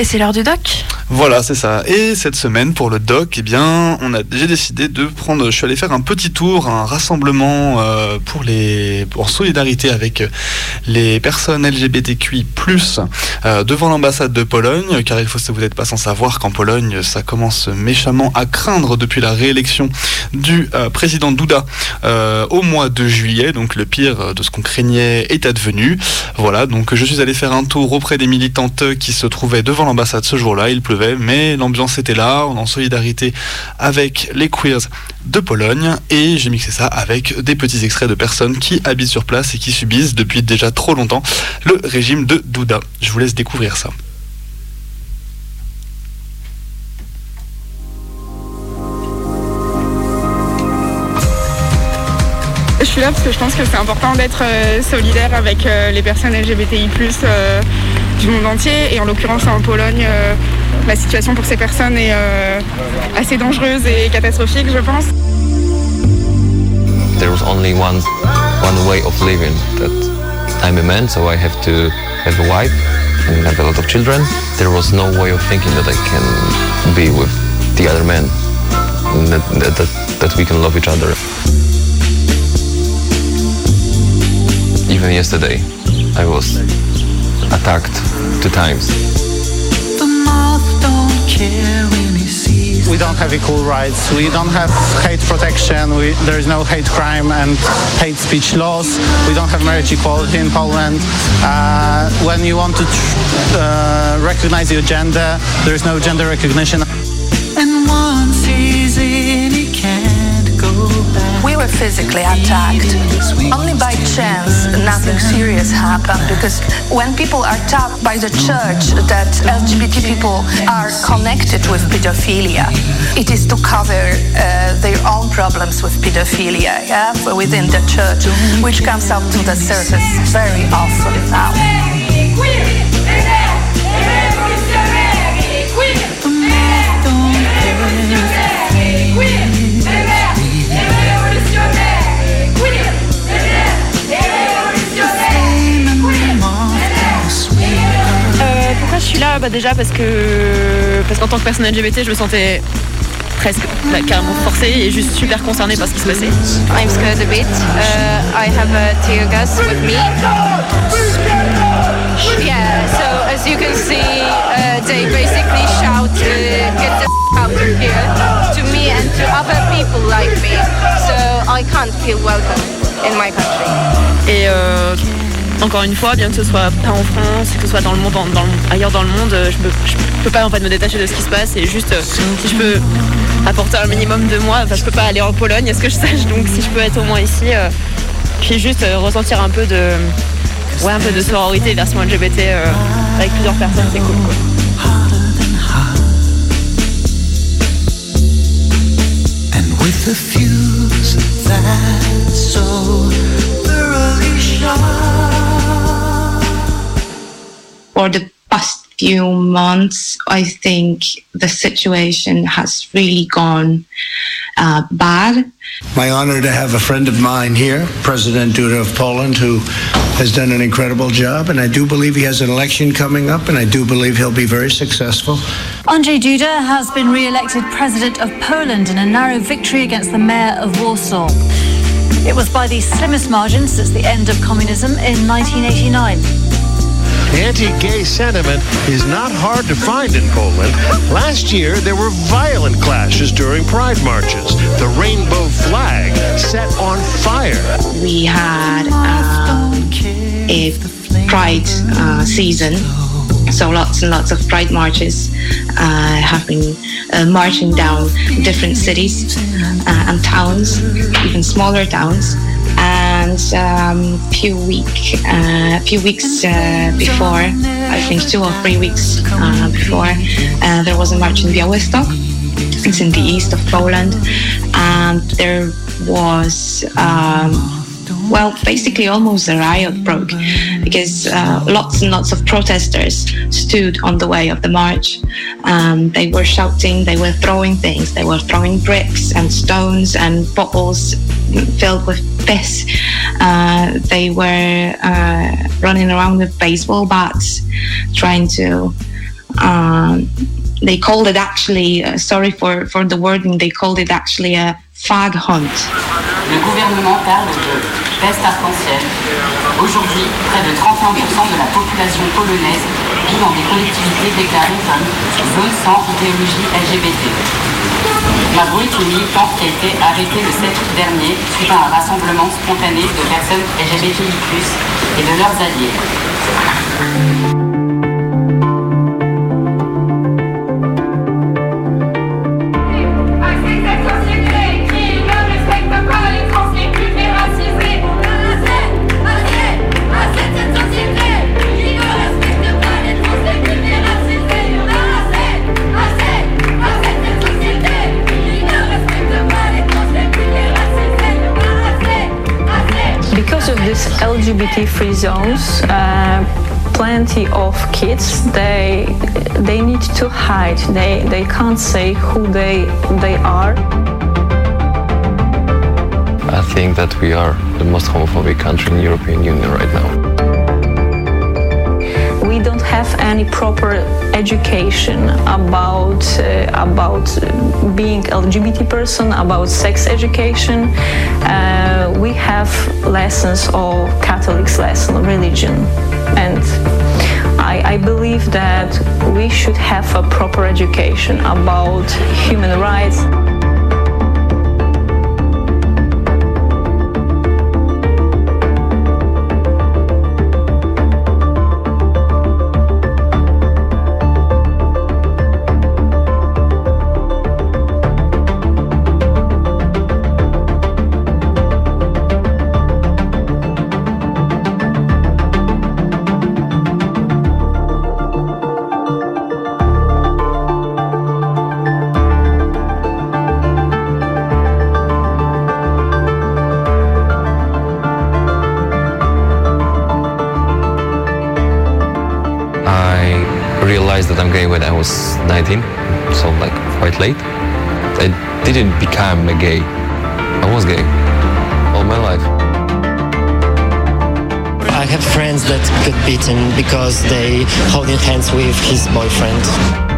Et c'est l'heure du doc Voilà, c'est ça. Et cette semaine, pour le doc, eh bien, on a déjà décidé de prendre. Je suis allé faire un petit tour, un rassemblement euh, pour les, en solidarité avec les personnes LGBTQI+ euh, devant l'ambassade de Pologne, car il faut, vous n'êtes pas sans savoir qu'en Pologne, ça commence méchamment à craindre depuis la réélection du euh, président Duda au mois de juillet. Donc le pire de ce qu'on craignait est advenu. Voilà, donc je suis allé faire un tour auprès des militantes qui se trouvaient devant l'ambassade ce jour-là. Il pleuvait, mais l'ambiance était là. On est en solidarité avec les queers de Pologne et j'ai mixé ça avec des petits extraits de personnes qui habitent sur place et qui subissent depuis déjà trop longtemps le régime de Douda. Je vous laisse découvrir ça. Je suis là parce que je pense que c'est important d'être euh, solidaire avec euh, les personnes LGBTI+, du monde entier. Et en l'occurrence, en Pologne, euh, la situation pour ces personnes est euh, assez dangereuse et catastrophique, je pense. There was only one, one way of living. That I'm a man, so I have to have a wife and have a lot of children. There was no way of thinking that I can be with the other men, that, that, that we can love each other. Even yesterday, I was attacked two times. We don't have equal rights. We don't have hate protection. We, there is no hate crime and hate speech laws. We don't have marriage equality in Poland. Uh, when you want to uh, recognize your gender, there is no gender recognition. We were physically attacked. Only by chance nothing serious happened because when people are taught by the church that LGBT people are connected with pedophilia, it is to cover uh, their own problems with pedophilia yeah, within the church, which comes up to the surface very often now. Bah Déjà parce que parce qu'en tant que personne LGBT, je me sentais presque là, carrément forcée et juste super concernée par ce qui se passait. I'm scared a bit. Uh, I have a tear gas with me. Yeah, so as you can see, uh, they basically shout, uh, get the f out of here to me and to other people like me. So I can't feel welcome in my country. Et euh, encore une fois, bien que ce soit pas en France, que ce soit ailleurs dans le monde, je peux, peux pas en fait me détacher de ce qui se passe et juste si je peux apporter un minimum de moi, je peux pas aller en Pologne, à ce que je sache, donc si je peux être au moins ici, euh, puis juste euh, ressentir un peu de, ouais, un peu de sororité LGBT euh, avec plusieurs personnes, c'est cool quoi. For the past few months, I think the situation has really gone uh, bad. My honor to have a friend of mine here, President Duda of Poland, who has done an incredible job. And I do believe he has an election coming up, and I do believe he'll be very successful. Andrzej Duda has been re elected president of Poland in a narrow victory against the mayor of Warsaw. It was by the slimmest margin since the end of communism in 1989. Anti-gay sentiment is not hard to find in Poland. Last year, there were violent clashes during pride marches. The rainbow flag set on fire. We had uh, a pride uh, season, so lots and lots of pride marches uh, have been uh, marching down different cities uh, and towns, even smaller towns and um, few week, uh, few weeks uh, before, I think two or three weeks uh, before, uh, there was a march in Białystok. It's in the east of Poland, and there was. Um, well, basically almost a riot broke because uh, lots and lots of protesters stood on the way of the march. Um, they were shouting, they were throwing things, they were throwing bricks and stones and bottles filled with piss. Uh, they were uh, running around with baseball bats, trying to uh, they called it actually, uh, sorry for, for the wording, they called it actually a Le gouvernement parle de peste arc-en-ciel. Aujourd'hui, près de 31% de la population polonaise vit dans des collectivités déclarées comme zone sans idéologie LGBT. Mabrouk une militante qui a été arrêtée le 7 août dernier suite à un rassemblement spontané de personnes LGBTI+, et de leurs alliés. LGBT-free zones, uh, plenty of kids they they need to hide. They they can't say who they they are. I think that we are the most homophobic country in the European Union right now. Any proper education about uh, about being LGBT person, about sex education. Uh, we have lessons of Catholics lesson, religion, and I, I believe that we should have a proper education about human rights. Realized that I'm gay when I was 19, so like quite late. I didn't become a gay. I was gay all my life. I have friends that got beaten because they holding hands with his boyfriend.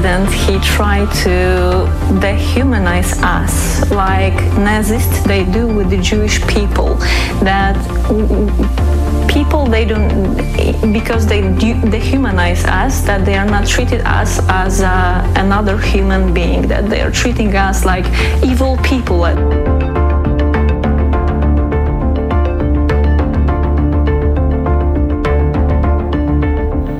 President, he tried to dehumanize us like Nazists they do with the Jewish people. That people they don't because they dehumanize us that they are not treated us as uh, another human being that they are treating us like evil people.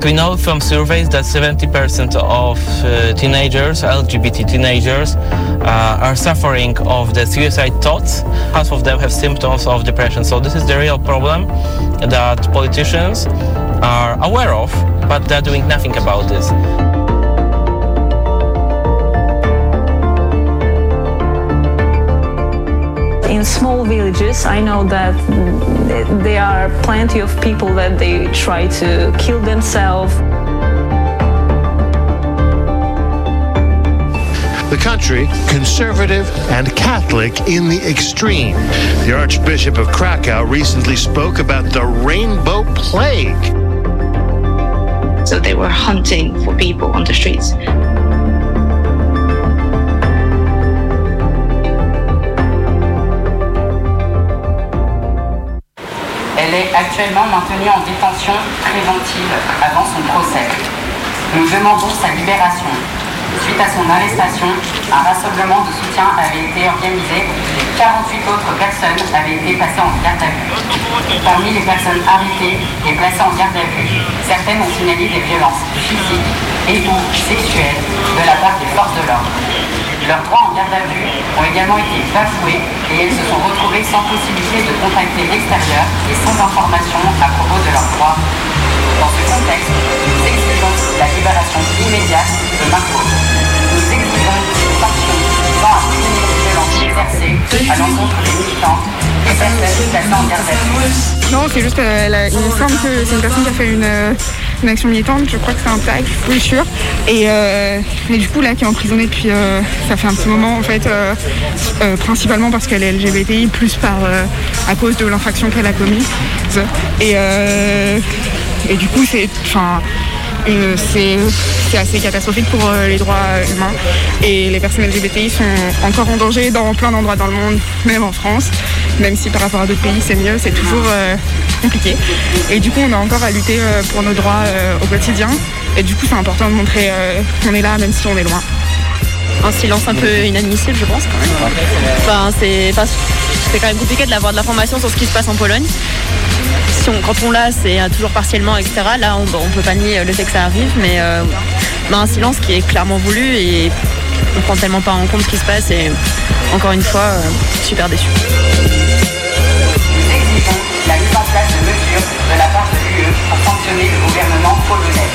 We know from surveys that 70% of uh, teenagers, LGBT teenagers, uh, are suffering of the suicide thoughts. Half of them have symptoms of depression. So this is the real problem that politicians are aware of, but they're doing nothing about this. In small villages i know that there are plenty of people that they try to kill themselves The country, conservative and Catholic in the extreme. The Archbishop of Krakow recently spoke about the rainbow plague. So they were hunting for people on the streets. Actuellement maintenue en détention préventive avant son procès. Nous demandons sa libération. Suite à son arrestation, un rassemblement de soutien avait été organisé et 48 autres personnes avaient été passées en garde à vue. Parmi les personnes arrêtées et placées en garde à vue, certaines ont signalé des violences physiques et ou sexuelles de la part des forces de l'ordre. Leurs droits en garde à vue ont également été bafoués et elles se sont retrouvées sans possibilité de contacter l'extérieur et sans information à propos de leurs droits. Dans ce contexte, nous exigeons la libération immédiate de Marco. Nous exigeons une sanction les violences exercées à l'encontre des militants et personnes en garde à vue. Non, c'est juste, euh, il me semble que c'est une personne qui a fait une, euh, une action militante, je crois que c'est un tag, je suis sûre. Et, euh, du coup là qui est emprisonnée depuis euh, ça fait un petit moment en fait, euh, principalement parce qu'elle est LGBTI, plus par à cause de l'infraction qu'elle a commise. Et, et du coup c'est. Enfin, c'est assez catastrophique pour les droits humains et les personnes LGBTI sont encore en danger dans plein d'endroits dans le monde, même en France, même si par rapport à d'autres pays c'est mieux, c'est toujours compliqué. Et du coup on a encore à lutter euh, pour nos droits euh, au quotidien et du coup c'est important de montrer euh, qu'on est là même si on est loin. Un silence un peu inadmissible, je pense, quand même. Enfin, c'est quand même compliqué de de l'information sur ce qui se passe en Pologne. Quand on l'a, c'est toujours partiellement, etc. Là, on ne peut pas nier le fait que ça arrive, mais bah, un silence qui est clairement voulu et on prend tellement pas en compte ce qui se passe et encore une fois, super déçu. De la part de l'UE pour sanctionner le gouvernement polonais.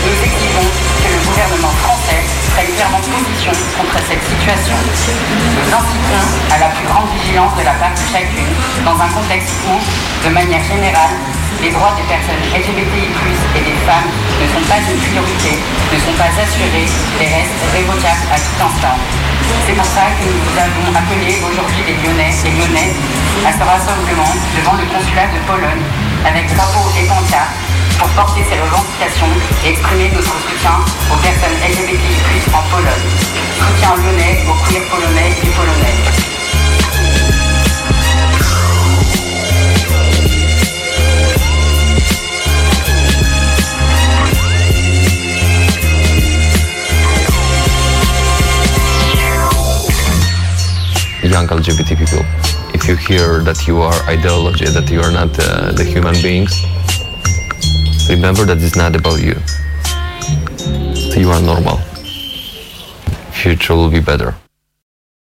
Nous exigeons que le gouvernement français prenne clairement position contre cette situation. Nous incitons à la plus grande vigilance de la part de chacune dans un contexte où, de manière générale, les droits des personnes LGBTI+, et des femmes ne sont pas une priorité, ne sont pas assurés et restent révocables à tout instant. C'est pour ça que nous avons appelé aujourd'hui les Lyonnais et Lyonnaises à ce rassemblement devant le consulat de Pologne avec drapeau et pancarte pour porter ces revendications et exprimer notre soutien aux personnes LGBTI+, en Pologne. Soutien lyonnais aux queers polonais et polonaises. young LGBT people. If you hear that you are ideology, that you are not uh, the human beings, remember that it's not about you. You are normal. Future will be better.